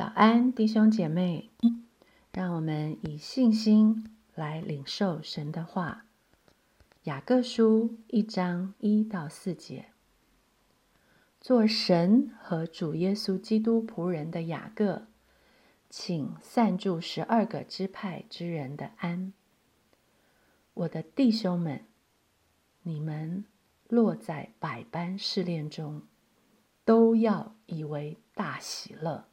早安，弟兄姐妹，让我们以信心来领受神的话。雅各书一章一到四节，做神和主耶稣基督仆人的雅各，请散住十二个支派之人的安。我的弟兄们，你们落在百般试炼中，都要以为大喜乐。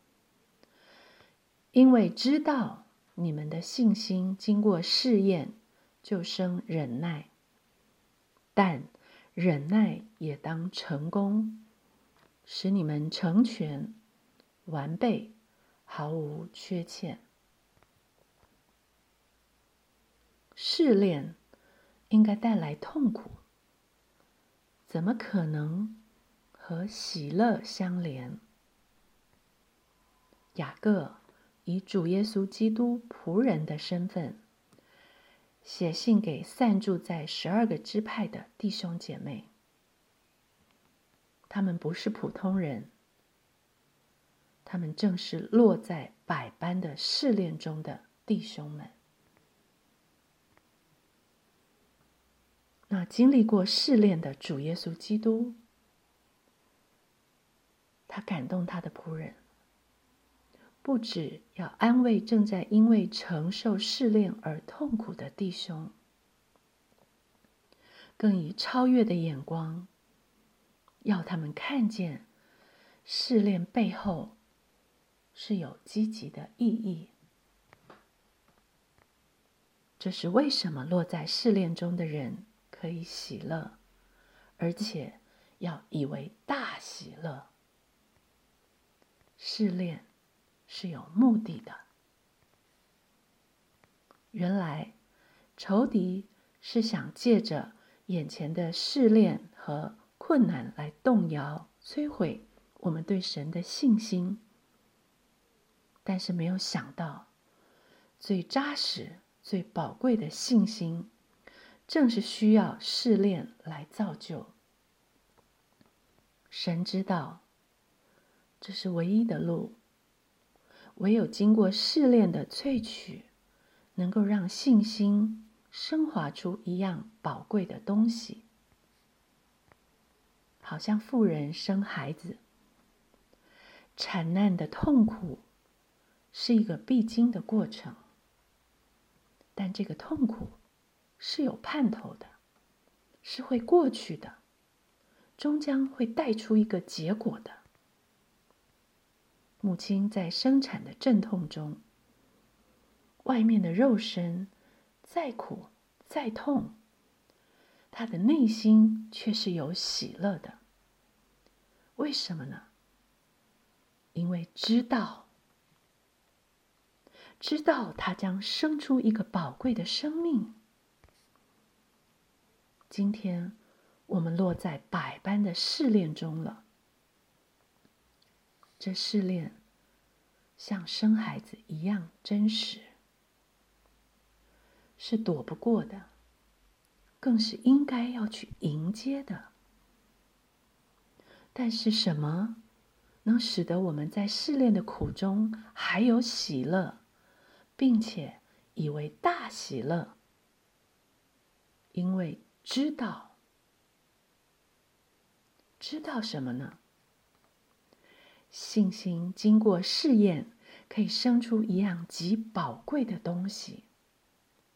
因为知道你们的信心经过试验，就生忍耐；但忍耐也当成功，使你们成全、完备，毫无缺欠。试炼应该带来痛苦，怎么可能和喜乐相连？雅各。以主耶稣基督仆人的身份，写信给散住在十二个支派的弟兄姐妹。他们不是普通人，他们正是落在百般的试炼中的弟兄们。那经历过试炼的主耶稣基督，他感动他的仆人。不止要安慰正在因为承受试炼而痛苦的弟兄，更以超越的眼光，要他们看见试炼背后是有积极的意义。这是为什么落在试炼中的人可以喜乐，而且要以为大喜乐。试炼。是有目的的。原来，仇敌是想借着眼前的试炼和困难来动摇、摧毁我们对神的信心。但是没有想到，最扎实、最宝贵的信心，正是需要试炼来造就。神知道，这是唯一的路。唯有经过试炼的萃取，能够让信心升华出一样宝贵的东西。好像妇人生孩子，产难的痛苦是一个必经的过程，但这个痛苦是有盼头的，是会过去的，终将会带出一个结果的。母亲在生产的阵痛中，外面的肉身再苦再痛，她的内心却是有喜乐的。为什么呢？因为知道，知道她将生出一个宝贵的生命。今天我们落在百般的试炼中了。这试炼像生孩子一样真实，是躲不过的，更是应该要去迎接的。但是，什么能使得我们在试炼的苦中还有喜乐，并且以为大喜乐？因为知道，知道什么呢？信心经过试验，可以生出一样极宝贵的东西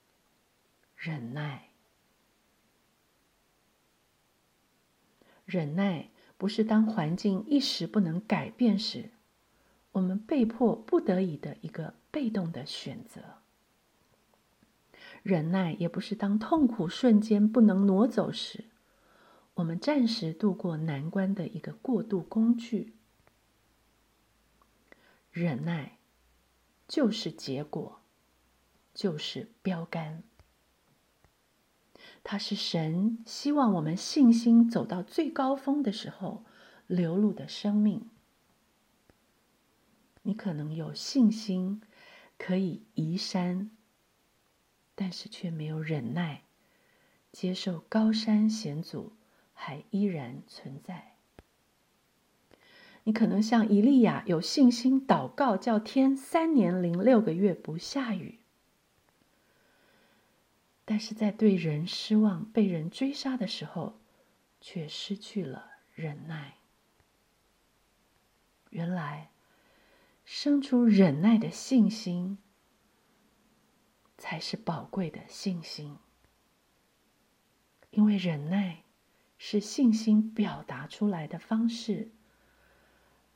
——忍耐。忍耐不是当环境一时不能改变时，我们被迫不得已的一个被动的选择。忍耐也不是当痛苦瞬间不能挪走时，我们暂时度过难关的一个过渡工具。忍耐，就是结果，就是标杆。它是神希望我们信心走到最高峰的时候流露的生命。你可能有信心可以移山，但是却没有忍耐，接受高山险阻还依然存在。你可能像以利亚有信心祷告，叫天三年零六个月不下雨。但是在对人失望、被人追杀的时候，却失去了忍耐。原来，生出忍耐的信心，才是宝贵的信心。因为忍耐是信心表达出来的方式。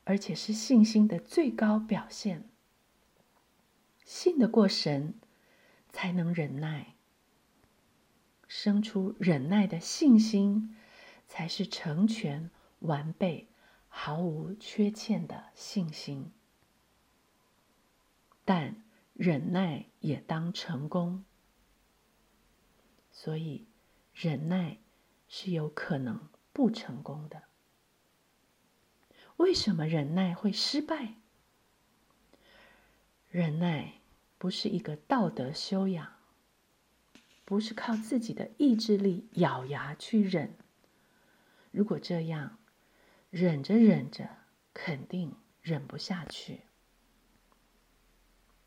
而且是信心的最高表现。信得过神，才能忍耐。生出忍耐的信心，才是成全、完备、毫无缺欠的信心。但忍耐也当成功，所以忍耐是有可能不成功的。为什么忍耐会失败？忍耐不是一个道德修养，不是靠自己的意志力咬牙去忍。如果这样，忍着忍着，肯定忍不下去。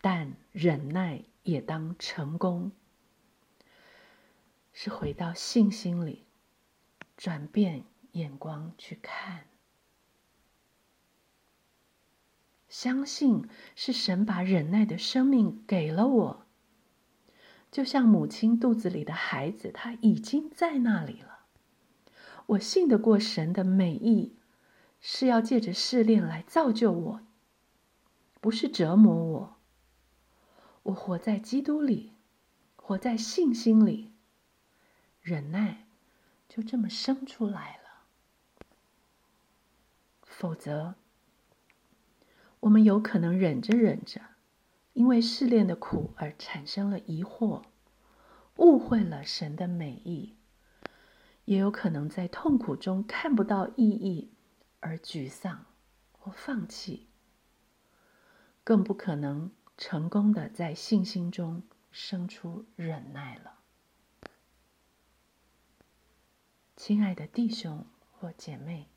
但忍耐也当成功，是回到信心里，转变眼光去看。相信是神把忍耐的生命给了我，就像母亲肚子里的孩子，他已经在那里了。我信得过神的美意，是要借着试炼来造就我，不是折磨我。我活在基督里，活在信心里，忍耐就这么生出来了。否则。我们有可能忍着忍着，因为试炼的苦而产生了疑惑，误会了神的美意；也有可能在痛苦中看不到意义而沮丧或放弃，更不可能成功的在信心中生出忍耐了。亲爱的弟兄或姐妹，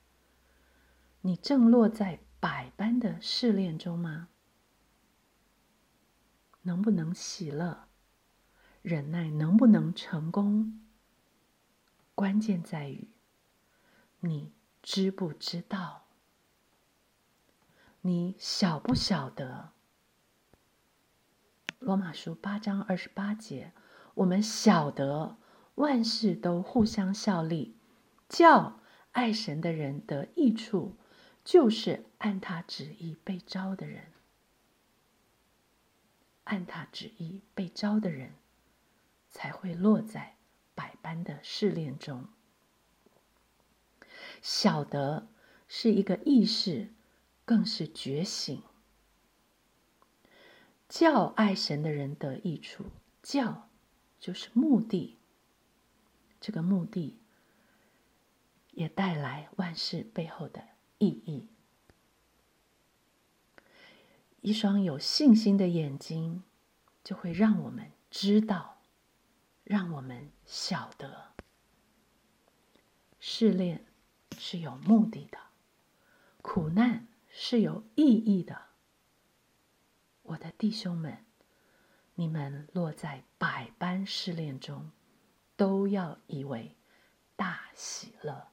你正落在。百般的试炼中吗？能不能喜乐？忍耐能不能成功？关键在于你知不知道？你晓不晓得？罗马书八章二十八节，我们晓得万事都互相效力，叫爱神的人得益处。就是按他旨意被招的人，按他旨意被招的人，才会落在百般的试炼中。晓得是一个意识，更是觉醒。叫爱神的人得益处，叫就是目的。这个目的也带来万事背后的。意义。一双有信心的眼睛，就会让我们知道，让我们晓得，试炼是有目的的，苦难是有意义的。我的弟兄们，你们落在百般试炼中，都要以为大喜乐。